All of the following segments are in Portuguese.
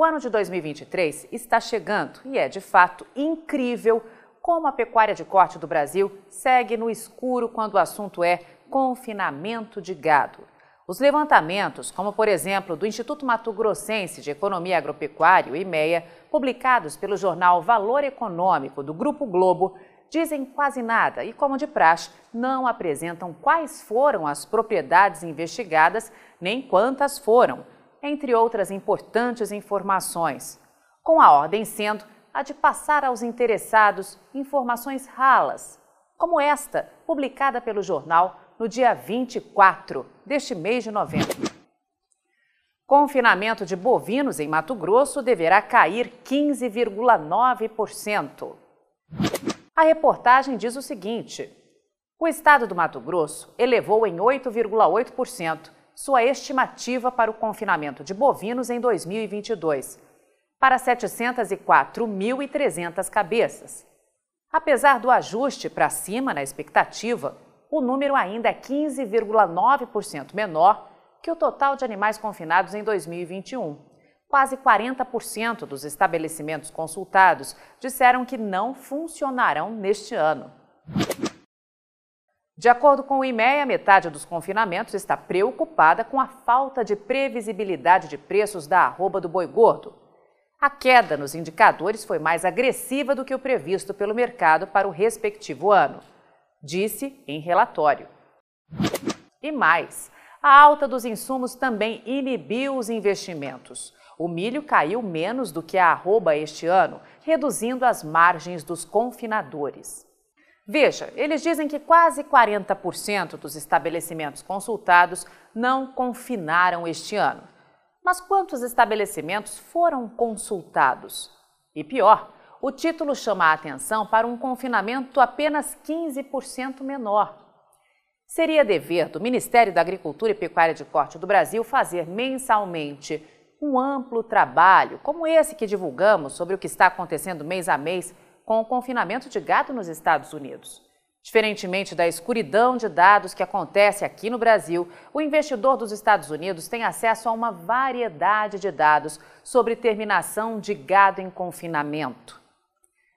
O ano de 2023 está chegando e é de fato incrível como a pecuária de corte do Brasil segue no escuro quando o assunto é confinamento de gado. Os levantamentos, como por exemplo do Instituto Mato Grossense de Economia Agropecuária, o IMEA, publicados pelo jornal Valor Econômico do Grupo Globo, dizem quase nada e, como de praxe, não apresentam quais foram as propriedades investigadas nem quantas foram, entre outras importantes informações. Com a ordem sendo a de passar aos interessados informações ralas, como esta, publicada pelo jornal no dia 24 deste mês de novembro. Confinamento de bovinos em Mato Grosso deverá cair 15,9%. A reportagem diz o seguinte: o estado do Mato Grosso elevou em 8,8% sua estimativa para o confinamento de bovinos em 2022, para 704.300 cabeças. Apesar do ajuste para cima na expectativa, o número ainda é 15,9% menor que o total de animais confinados em 2021 Quase 40% dos estabelecimentos consultados disseram que não funcionarão neste ano. De acordo com o IMEA, metade dos confinamentos está preocupada com a falta de previsibilidade de preços da arroba do boi gordo. A queda nos indicadores foi mais agressiva do que o previsto pelo mercado para o respectivo ano, disse em relatório. E mais, a alta dos insumos também inibiu os investimentos. O milho caiu menos do que a arroba este ano, reduzindo as margens dos confinadores. Veja, eles dizem que quase 40% dos estabelecimentos consultados não confinaram este ano. Mas quantos estabelecimentos foram consultados? E pior, o título chama a atenção para um confinamento apenas 15% menor. Seria dever do Ministério da Agricultura e Pecuária de Corte do Brasil fazer mensalmente um amplo trabalho, como esse que divulgamos sobre o que está acontecendo mês a mês com o confinamento de gado nos Estados Unidos. Diferentemente da escuridão de dados que acontece aqui no Brasil, o investidor dos Estados Unidos tem acesso a uma variedade de dados sobre terminação de gado em confinamento.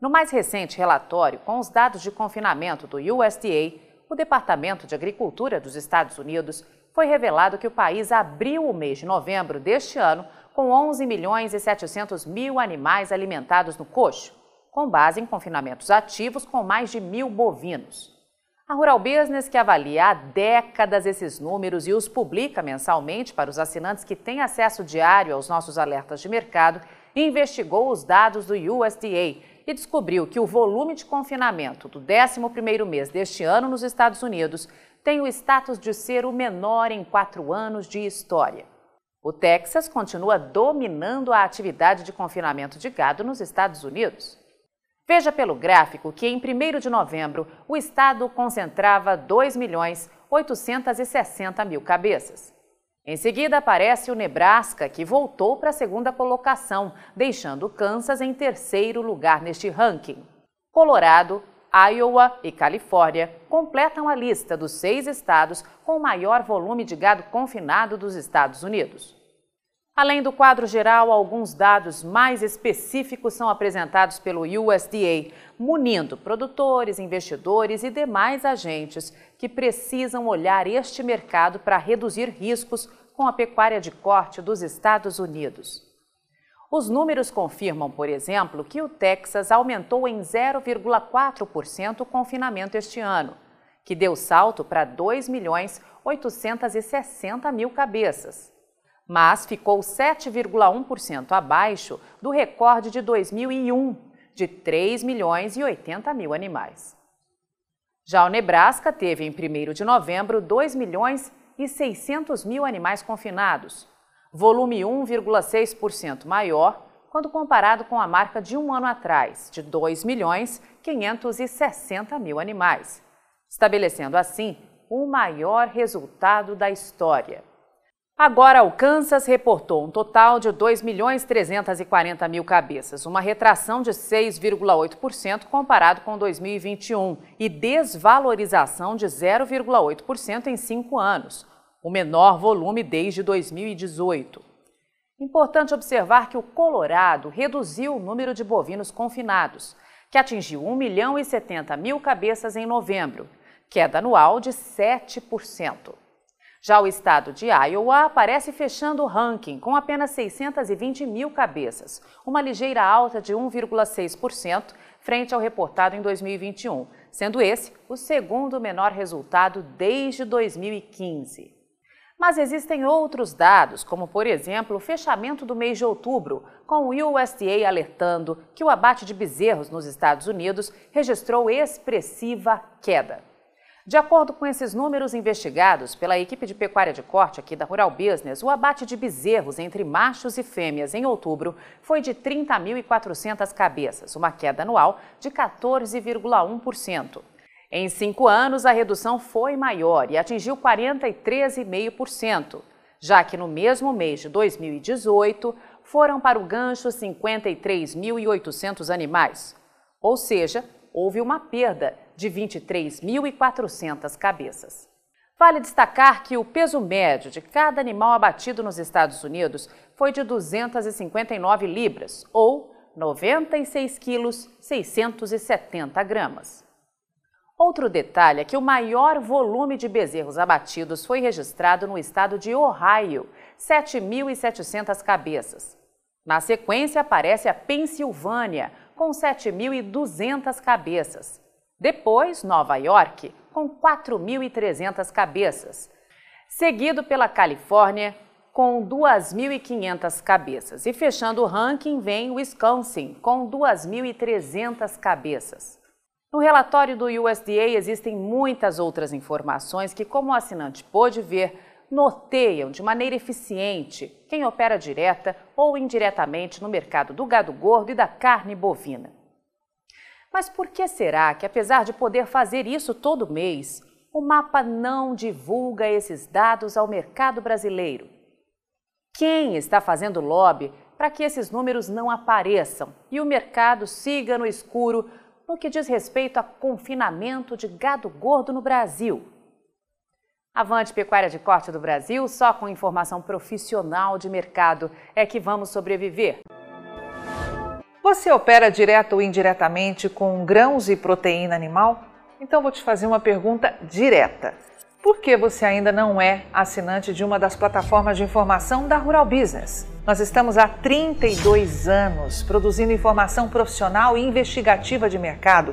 No mais recente relatório, com os dados de confinamento do USDA, o Departamento de Agricultura dos Estados Unidos foi revelado que o país abriu o mês de novembro deste ano com 11 milhões e 700 mil animais alimentados no coxo, com base em confinamentos ativos com mais de mil bovinos. A Rural Business, que avalia há décadas esses números e os publica mensalmente para os assinantes que têm acesso diário aos nossos alertas de mercado, investigou os dados do USDA e descobriu que o volume de confinamento do 11º mês deste ano nos Estados Unidos tem o status de ser o menor em quatro anos de história. O Texas continua dominando a atividade de confinamento de gado nos Estados Unidos. Veja pelo gráfico que em 1 de novembro o estado concentrava 2 milhões 860 mil cabeças. Em seguida aparece o Nebraska, que voltou para a segunda colocação, deixando Kansas em terceiro lugar neste ranking. Colorado Iowa e Califórnia completam a lista dos seis estados com o maior volume de gado confinado dos Estados Unidos. Além do quadro geral, alguns dados mais específicos são apresentados pelo USDA, munindo produtores, investidores e demais agentes que precisam olhar este mercado para reduzir riscos com a pecuária de corte dos Estados Unidos. Os números confirmam, por exemplo, que o Texas aumentou em 0,4% o confinamento este ano, que deu salto para 2 milhões 860 mil cabeças, mas ficou 7,1% abaixo do recorde de 2001, de 3 milhões e 80 mil animais. Já o Nebraska teve em 1 de novembro 2 milhões e 600 mil animais confinados, volume 1,6% maior quando comparado com a marca de um ano atrás, de 2 milhões 560 mil animais, estabelecendo assim o maior resultado da história. Agora, o Kansas reportou um total de 2 milhões 340 mil cabeças, uma retração de 6,8% comparado com 2021 e desvalorização de 0,8% em cinco anos, o menor volume desde 2018. Importante observar que o Colorado reduziu o número de bovinos confinados, que atingiu 1 milhão e 70 mil cabeças em novembro, queda anual de 7%. Já o estado de Iowa aparece fechando o ranking com apenas 620 mil cabeças, uma ligeira alta de 1,6% frente ao reportado em 2021, sendo esse o segundo menor resultado desde 2015. Mas existem outros dados, como por exemplo o fechamento do mês de outubro, com o USDA alertando que o abate de bezerros nos Estados Unidos registrou expressiva queda. De acordo com esses números investigados pela equipe de pecuária de corte aqui da Rural Business, o abate de bezerros entre machos e fêmeas em outubro foi de 30.400 cabeças, uma queda anual de 14,1%. Em cinco anos, a redução foi maior e atingiu 43,5%, já que no mesmo mês de 2018 foram para o gancho 53.800 animais, ou seja, houve uma perda de 23.400 cabeças. Vale destacar que o peso médio de cada animal abatido nos Estados Unidos foi de 259 libras, ou 96 quilos 670 gramas. Outro detalhe é que o maior volume de bezerros abatidos foi registrado no estado de Ohio, 7.700 cabeças. Na sequência aparece a Pensilvânia, com 7.200 cabeças. Depois, Nova York, com 4.300 cabeças. Seguido pela Califórnia, com 2.500 cabeças. E fechando o ranking vem Wisconsin, com 2.300 cabeças. No relatório do USDA existem muitas outras informações que, como o assinante pôde ver, norteiam de maneira eficiente quem opera direta ou indiretamente no mercado do gado gordo e da carne bovina. Mas por que será que, apesar de poder fazer isso todo mês, o mapa não divulga esses dados ao mercado brasileiro? Quem está fazendo lobby para que esses números não apareçam e o mercado siga no escuro no que diz respeito a confinamento de gado gordo no Brasil? Avante Pecuária de Corte do Brasil, só com informação profissional de mercado é que vamos sobreviver. Você opera direto ou indiretamente com grãos e proteína animal? Então vou te fazer uma pergunta direta. Por que você ainda não é assinante de uma das plataformas de informação da Rural Business? Nós estamos há 32 anos produzindo informação profissional e investigativa de mercado,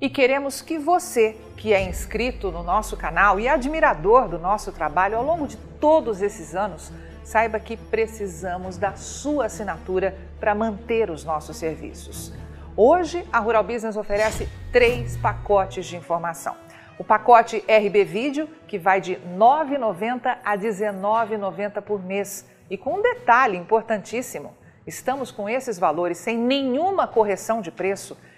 E queremos que você, que é inscrito no nosso canal e admirador do nosso trabalho ao longo de todos esses anos, saiba que precisamos da sua assinatura para manter os nossos serviços. Hoje, a Rural Business oferece três pacotes de informação. O pacote RB Vídeo, que vai de R$ 9,90 a R$ 19,90 por mês. E com um detalhe importantíssimo: estamos com esses valores sem nenhuma correção de preço